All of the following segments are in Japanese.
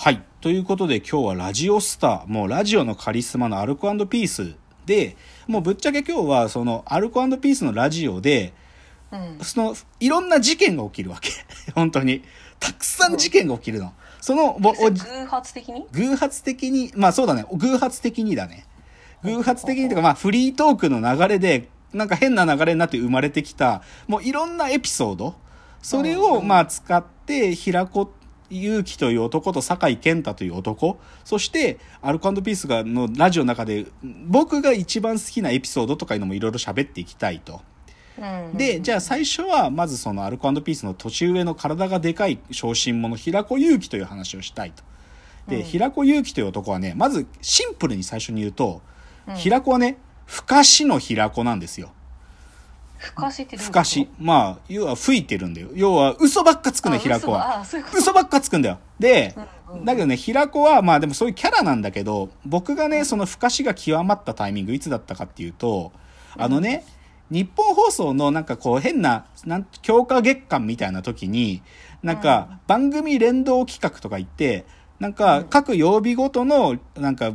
はい。ということで今日はラジオスター、もうラジオのカリスマのアルコピースで、もうぶっちゃけ今日はそのアルコピースのラジオで、うん。そのいろんな事件が起きるわけ。本当に。たくさん事件が起きるの。その、ぼお偶発的に？偶発的に、まあそうだね、偶発的にだね。偶発的にとか、まあフリートークの流れで、なんか変な流れになって生まれてきた、もういろんなエピソード、それをまあ使って、平子祐希という男と酒井健太という男、そしてアルコピースがのラジオの中で、僕が一番好きなエピソードとかいうのもいろいろ喋っていきたいと。うん。で、じゃあ最初は、まずそのアルコピースの年上の体がでかい小心者、平子祐希という話をしたいと。で、うん平子祐希という男はね、まずシンプルに最初に言うと、うん平子はね、ふかしの平子なんですよ。ふかしってどういうこと？ふかし。まあ、要は吹いてるんだよ。要は嘘ばっかつくの、あ平子は。嘘ばっかつくんだよ。でだけどね、平子は、まあでもそういうキャラなんだけど、僕がね、そのふかしが極まったタイミング、いつだったかっていうと、あのね、日本放送のなんかこう変な、なん強化月間みたいな時に、なんか番組連動企画とか言って、なんか各曜日ごとの、なんか、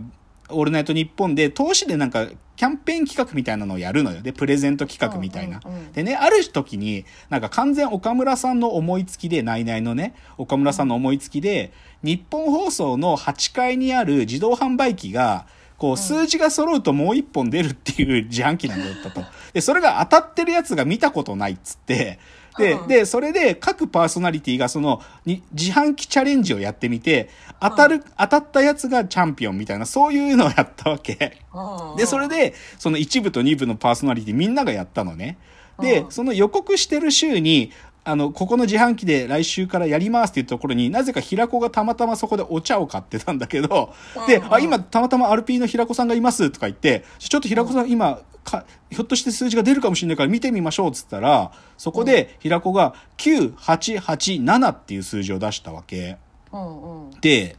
オールナイトニッポンで、投資でなんか、キャンペーン企画みたいなのをやるのよ。で、プレゼント企画みたいな。うんうんうんでね、ある時に、なんか完全岡村さんの思いつきで、ナイナイのね、岡村さんの思いつきで、日本放送の8階にある自動販売機が、こう、数字が揃うともう一本出るっていう自販機なんだったと。で、それが当たってるやつが見たことないっつって、でう、んで、それで各パーソナリティがその、に自販機チャレンジをやってみて、当たる、当たったやつがチャンピオンみたいな、そういうのをやったわけ。うんで、それで、その1部と2部のパーソナリティみんながやったのね。でう、んその予告してる週に、あの、ここの自販機で来週からやりますっていうところになぜか平子がたまたまそこでお茶を買ってたんだけど、で、うんあ、今たまたま RP の平子さんがいますとか言って、ちょっと平子さん今、かひょっとして数字が出るかもしれないから見てみましょうっつったら、そこで平子が9887っていう数字を出したわけ。で、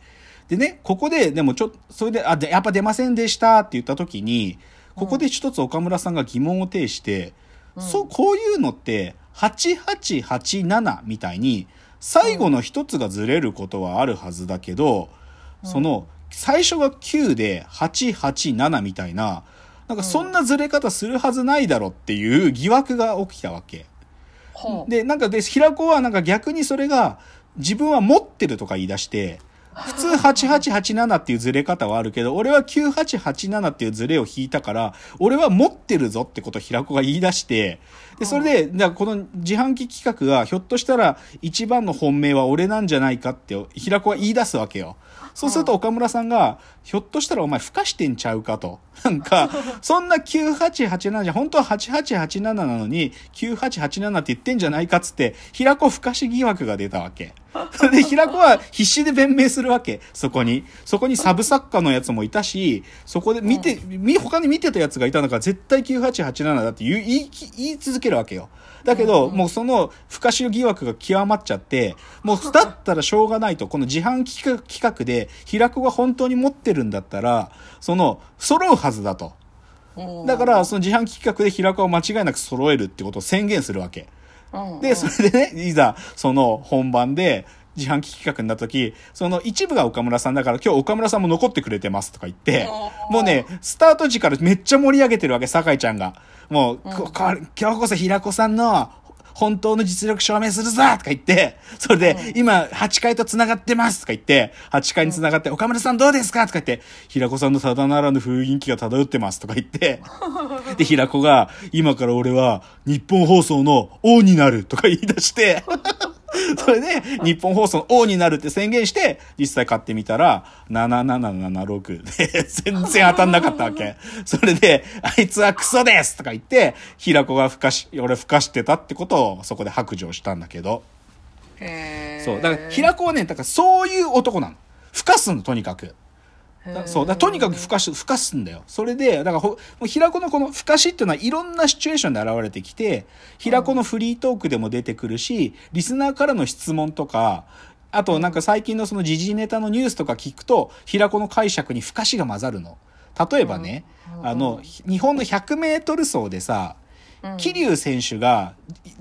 でね、ここで、でもちょっと、それで、あ、でやっぱ出ませんでしたって言った時に、ここで一つ岡村さんが疑問を呈して、そう、こういうのって、8887みたいに、最後の一つがずれることはあるはずだけど、その、最初が9で887みたいな、なんかそんなずれ方するはずないだろっていう疑惑が起きたわけ。ほう。で、なんかで、平子はなんか逆にそれが自分は持ってるとか言い出して、普通8887っていうずれ方はあるけど、俺は9887っていうずれを引いたから、俺は持ってるぞってことを平子が言い出して、で、それで、この自販機企画がひょっとしたら一番の本命は俺なんじゃないかって平子は言い出すわけよ。そうすると岡村さんが、ひょっとしたらお前ふかしてんちゃうかと。なんか、そんな9887じゃ、本当は8887なのに、9887って言ってんじゃないかっつって、平子ふかし疑惑が出たわけ。そ れで平子は必死で弁明するわけ。そこに。そこにサブ作家のやつもいたし、そこで見て、み他に見てたやつがいたんだから絶対9887だって言い言い続けるわけよ。だけど、もうその、不可視疑惑が極まっちゃって、もうだったらしょうがないと、この自販機企画企画で、平子が本当に持ってるんだったら、その、揃うはずだと。うんだから、その自販機企画で平子を間違いなく揃えるってことを宣言するわけ。うんで、それでね、いざ、その本番で、自販機企画になった時、その一部が岡村さんだから今日岡村さんも残ってくれてますとか言って、もうね、スタート時からめっちゃ盛り上げてるわけ、酒井ちゃんが。もう、ここ今日こそ平子さんの本当の実力証明するぞとか言って、それで、今、8階と繋がってますとか言って、8階に繋がって、岡村さんどうですかとか言って、平子さんのただならぬ雰囲気が漂ってますとか言って、で、平子が、今から俺は日本放送の王になるとか言い出して、それで、日本放送の王になるって宣言して、実際買ってみたら、7776で、全然当たんなかったわけ。それで、あいつはクソですとか言って、平子がふかし、俺ふかしてたってことをそこで白状したんだけど。そう。だから、平子はね、だからそういう男なの。ふかすの、とにかく。だそう。だとにかくふかし、ふかすんだよ。それで、だからほ、平子のこのふかしっていうのはいろんなシチュエーションで現れてきて、平子のフリートークでも出てくるし、リスナーからの質問とか、あとなんか最近のその時事ネタのニュースとか聞くと、平子の解釈にふかしが混ざるの。例えばね、あの、日本の100メートル走でさ、桐生選手が、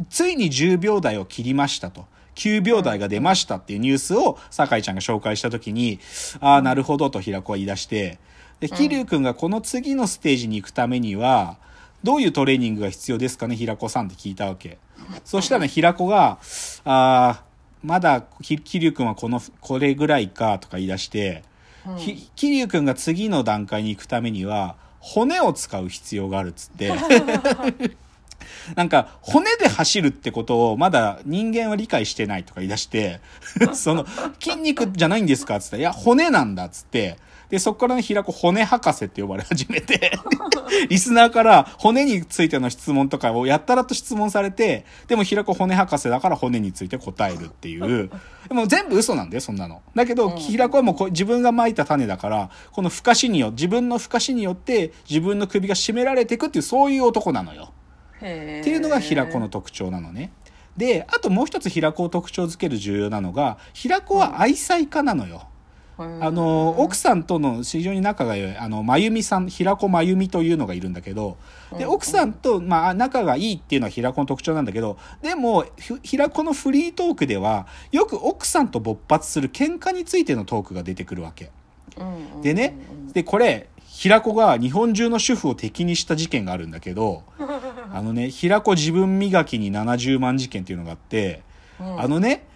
ついに10秒台を切りましたと。9秒台が出ましたっていうニュースを酒井ちゃんが紹介した時に、ああ、なるほどと平子は言い出して、で、桐生くんがこの次のステージに行くためには、どういうトレーニングが必要ですかね、平子さんって聞いたわけ。そしたらね、平子が、ああ、まだ、き桐生くんはこの、これぐらいか、とか言い出して、桐生くんが次の段階に行くためには、骨を使う必要があるっつって、なんか、骨で走るってことをまだ人間は理解してないとか言い出して、その、筋肉じゃないんですかっつって、いや、骨なんだっつって、で、そこからね、平子骨博士って呼ばれ始めて、リスナーから骨についての質問とかをやったらと質問されて、でも平子骨博士だから骨について答えるっていう。でも全部嘘なんだよ、そんなの。だけど、うん平子はもう自分が撒いた種だから、この不可視によ自分の不可視によって自分の首が絞められていくっていう、そういう男なのよ。っていうのが平子の特徴なのね。で、あともう一つ平子を特徴づける重要なのが、平子は愛妻家なのよ。あの、奥さんとの非常に仲が良い、あの、まゆみさん、平子まゆみというのがいるんだけど、で、うん奥さんと、まあ、仲がいいっていうのは平子の特徴なんだけど、でも、ひ平子のフリートークでは、よく奥さんと勃発する喧嘩についてのトークが出てくるわけ。うんでね、で、これ、平子が日本中の主婦を敵にした事件があるんだけど、あのね、平子自分磨きに70万事件っていうのがあって、うんあのね、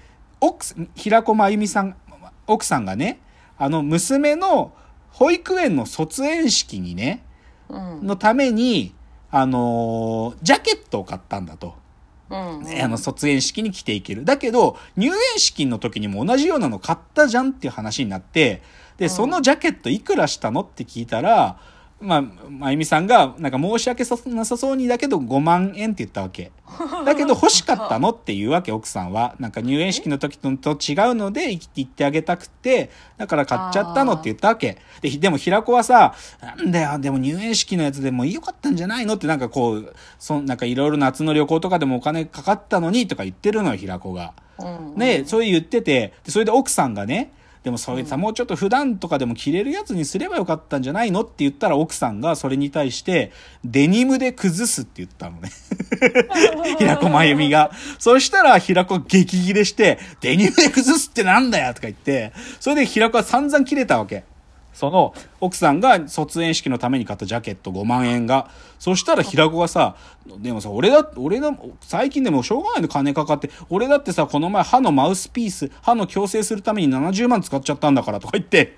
奥す、平子真由美さん、奥さんがね、あの、娘の保育園の卒園式にね、うんのために、あのージャケットを買ったんだと。うんねあの、卒園式に着ていける。だけど、入園式の時にも同じようなの買ったじゃんっていう話になって、で、うんそのジャケットいくらしたのって聞いたら、まあ、まゆみさんが、なんか申し訳さなさそうにだけど5万円って言ったわけ。だけど欲しかったのっていうわけ、奥さんは。なんか入園式の時とと違うので言ってあげたくて、だから買っちゃったのって言ったわけ。で、でも平子はさ、なんだよ、でも入園式のやつでもよかったんじゃないのってなんかこう、そんなんかいろいろ夏の旅行とかでもお金かかったのにとか言ってるのよ、平子が。うんね、そう言ってて、でそれで奥さんがね、でもそれさ、もうちょっと普段とかでも着れるやつにすればよかったんじゃないのって言ったら奥さんがそれに対して、デニムで崩すって言ったのね。平子真由美が。そしたら平子激切れして、デニムで崩すってなんだよとか言って、それで平子は散々切れたわけ。その、奥さんが卒園式のために買ったジャケット5万円が。そしたら平子がさ、でもさ、俺だ、俺だ、最近でもしょうがないの金かかって、俺だってさ、この前歯のマウスピース、歯の矯正するために70万使っちゃったんだからとか言って、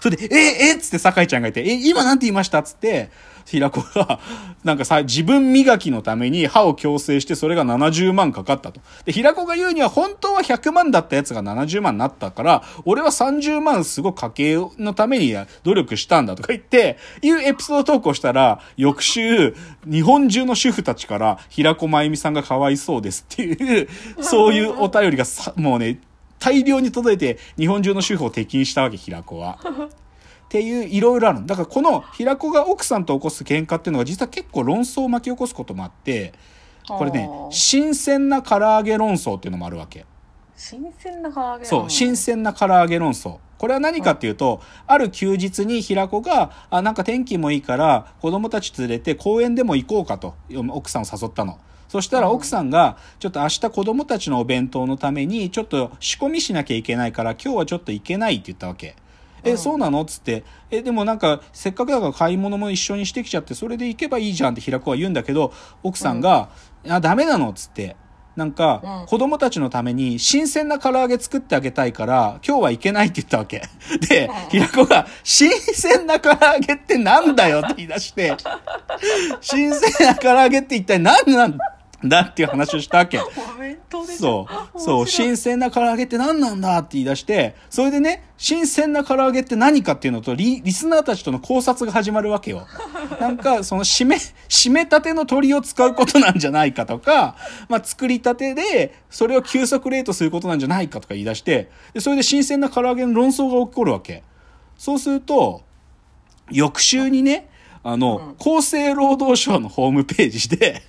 それで、え、えっつって酒井ちゃんがいて、え、今なんて言いましたっつって、平子が、なんかさ、自分磨きのために歯を矯正して、それが70万かかったと。で、平子が言うには、本当は100万だったやつが70万になったから、俺は30万すごく家計のために努力したんだとか言って、いうエピソードトークをしたら、翌週、日本中の主婦たちから、平子真由美さんがかわいそうですっていう、そういうお便りがさ、もうね、大量に届いて、日本中の主婦を敵にしたわけ、平子は。っていう、いろいろあるの。だからこの平子が奥さんと起こす喧嘩っていうのが実は結構論争を巻き起こすこともあって、これね新鮮な唐揚げ論争っていうのもあるわけ。新鮮な唐揚げそう、新鮮な唐揚げ論争。これは何かっていうと、ある休日に平子が、あ、なんか天気もいいから、子供たち連れて公園でも行こうかと、奥さんを誘ったの。そしたら奥さんが、ちょっと明日子供たちのお弁当のために、ちょっと仕込みしなきゃいけないから、今日はちょっと行けないって言ったわけ。え、そうなの？っつって。え、でもなんか、せっかくだから買い物も一緒にしてきちゃって、それで行けばいいじゃんって平子は言うんだけど、奥さんが、あ、ダメなの？っつって。なんか、うん子供たちのために新鮮な唐揚げ作ってあげたいから、今日は行けないって言ったわけ。で、平子が、新鮮な唐揚げってなんだよって言い出して、新鮮な唐揚げって一体何なん？だっていう話をしたわけ。そょう。そう。新鮮な唐揚げって何なんだって言い出して、それでね、新鮮な唐揚げって何かっていうのとリ、リスナーたちとの考察が始まるわけよ。なんか、その、締め、締めたての鶏を使うことなんじゃないかとか、まあ、作りたてで、それを急速冷凍することなんじゃないかとか言い出して、で、それで新鮮な唐揚げの論争が起こるわけ。そうすると、翌週にね、あの、厚生労働省のホームページで、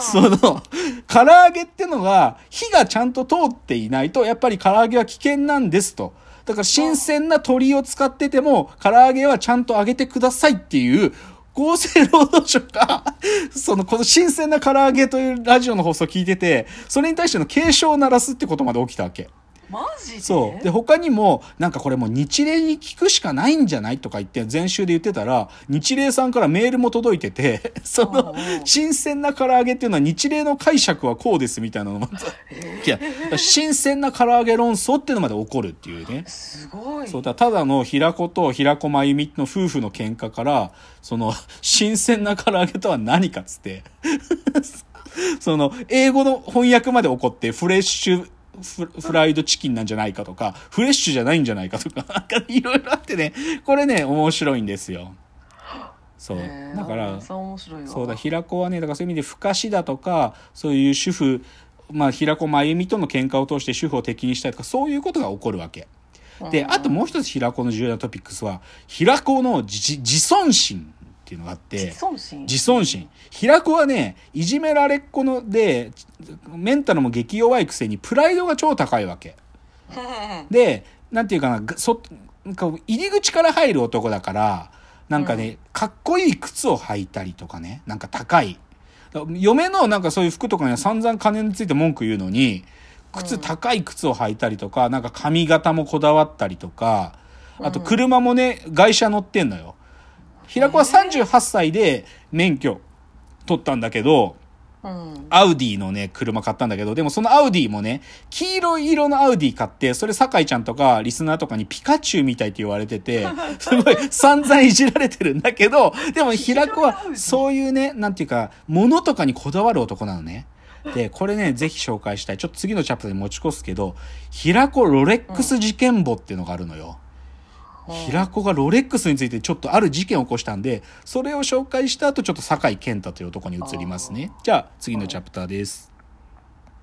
その、唐揚げってのが、火がちゃんと通っていないと、やっぱり唐揚げは危険なんですと。だから新鮮な鶏を使ってても、唐揚げはちゃんと揚げてくださいっていう厚生労働省が、その、この新鮮な唐揚げというラジオの放送を聞いてて、それに対しての警鐘を鳴らすってことまで起きたわけ。マジで？そう。で、他にも、なんかこれもう日霊に聞くしかないんじゃないとか言って、前週で言ってたら、日霊さんからメールも届いてて、その新鮮な唐揚げっていうのは日霊の解釈はこうですみたいなのも、いや、新鮮な唐揚げ論争っていうのまで起こるっていうね。すごい。そうだ、ただの平子と平子真由美の夫婦の喧嘩から、その、新鮮な唐揚げとは何かっつって、その、英語の翻訳まで起こって、フレッシュフフライドチキンなんじゃないかとか、フレッシュじゃないんじゃないかとか、なんかいろいろあってね、これね、面白いんですよ。そう。だから、そうだ、平子はね、だからそういう意味で、ふかしだとか、そういう主婦、まあ、平子真由美との喧嘩を通して主婦を敵にしたりとか、そういうことが起こるわけ。で、あともう一つ平子の重要なトピックスは、平子の自自尊心っていうのがあって、自尊心自尊心。平子はね、いじめられっ子ので、メンタルも激弱いくせに、プライドが超高いわけ。で、なんていうかな、がそ、なんか入り口から入る男だから、なんかね、かっこいい靴を履いたりとかね、なんか高い。嫁のなんかそういう服とかには散々金について文句言うのに、靴、高い靴を履いたりとか、なんか髪型もこだわったりとか、あと車もね、外車乗ってんのよ。平子は38歳で免許取ったんだけど、うんアウディのね、車買ったんだけど、でもそのアウディもね、黄色い色のアウディ買って、それ酒井ちゃんとかリスナーとかにピカチュウみたいって言われてて、すごい散々いじられてるんだけど、でも平子はそういうね、なんていうか、物とかにこだわる男なのね。で、これね、ぜひ紹介したい。ちょっと次のチャプターに持ち越すけど、平子ロレックス事件簿っていうのがあるのよ。平子がロレックスについてちょっとある事件を起こしたんで、それを紹介した後、ちょっと酒井健太という男に移りますね。じゃあ、次のチャプターです。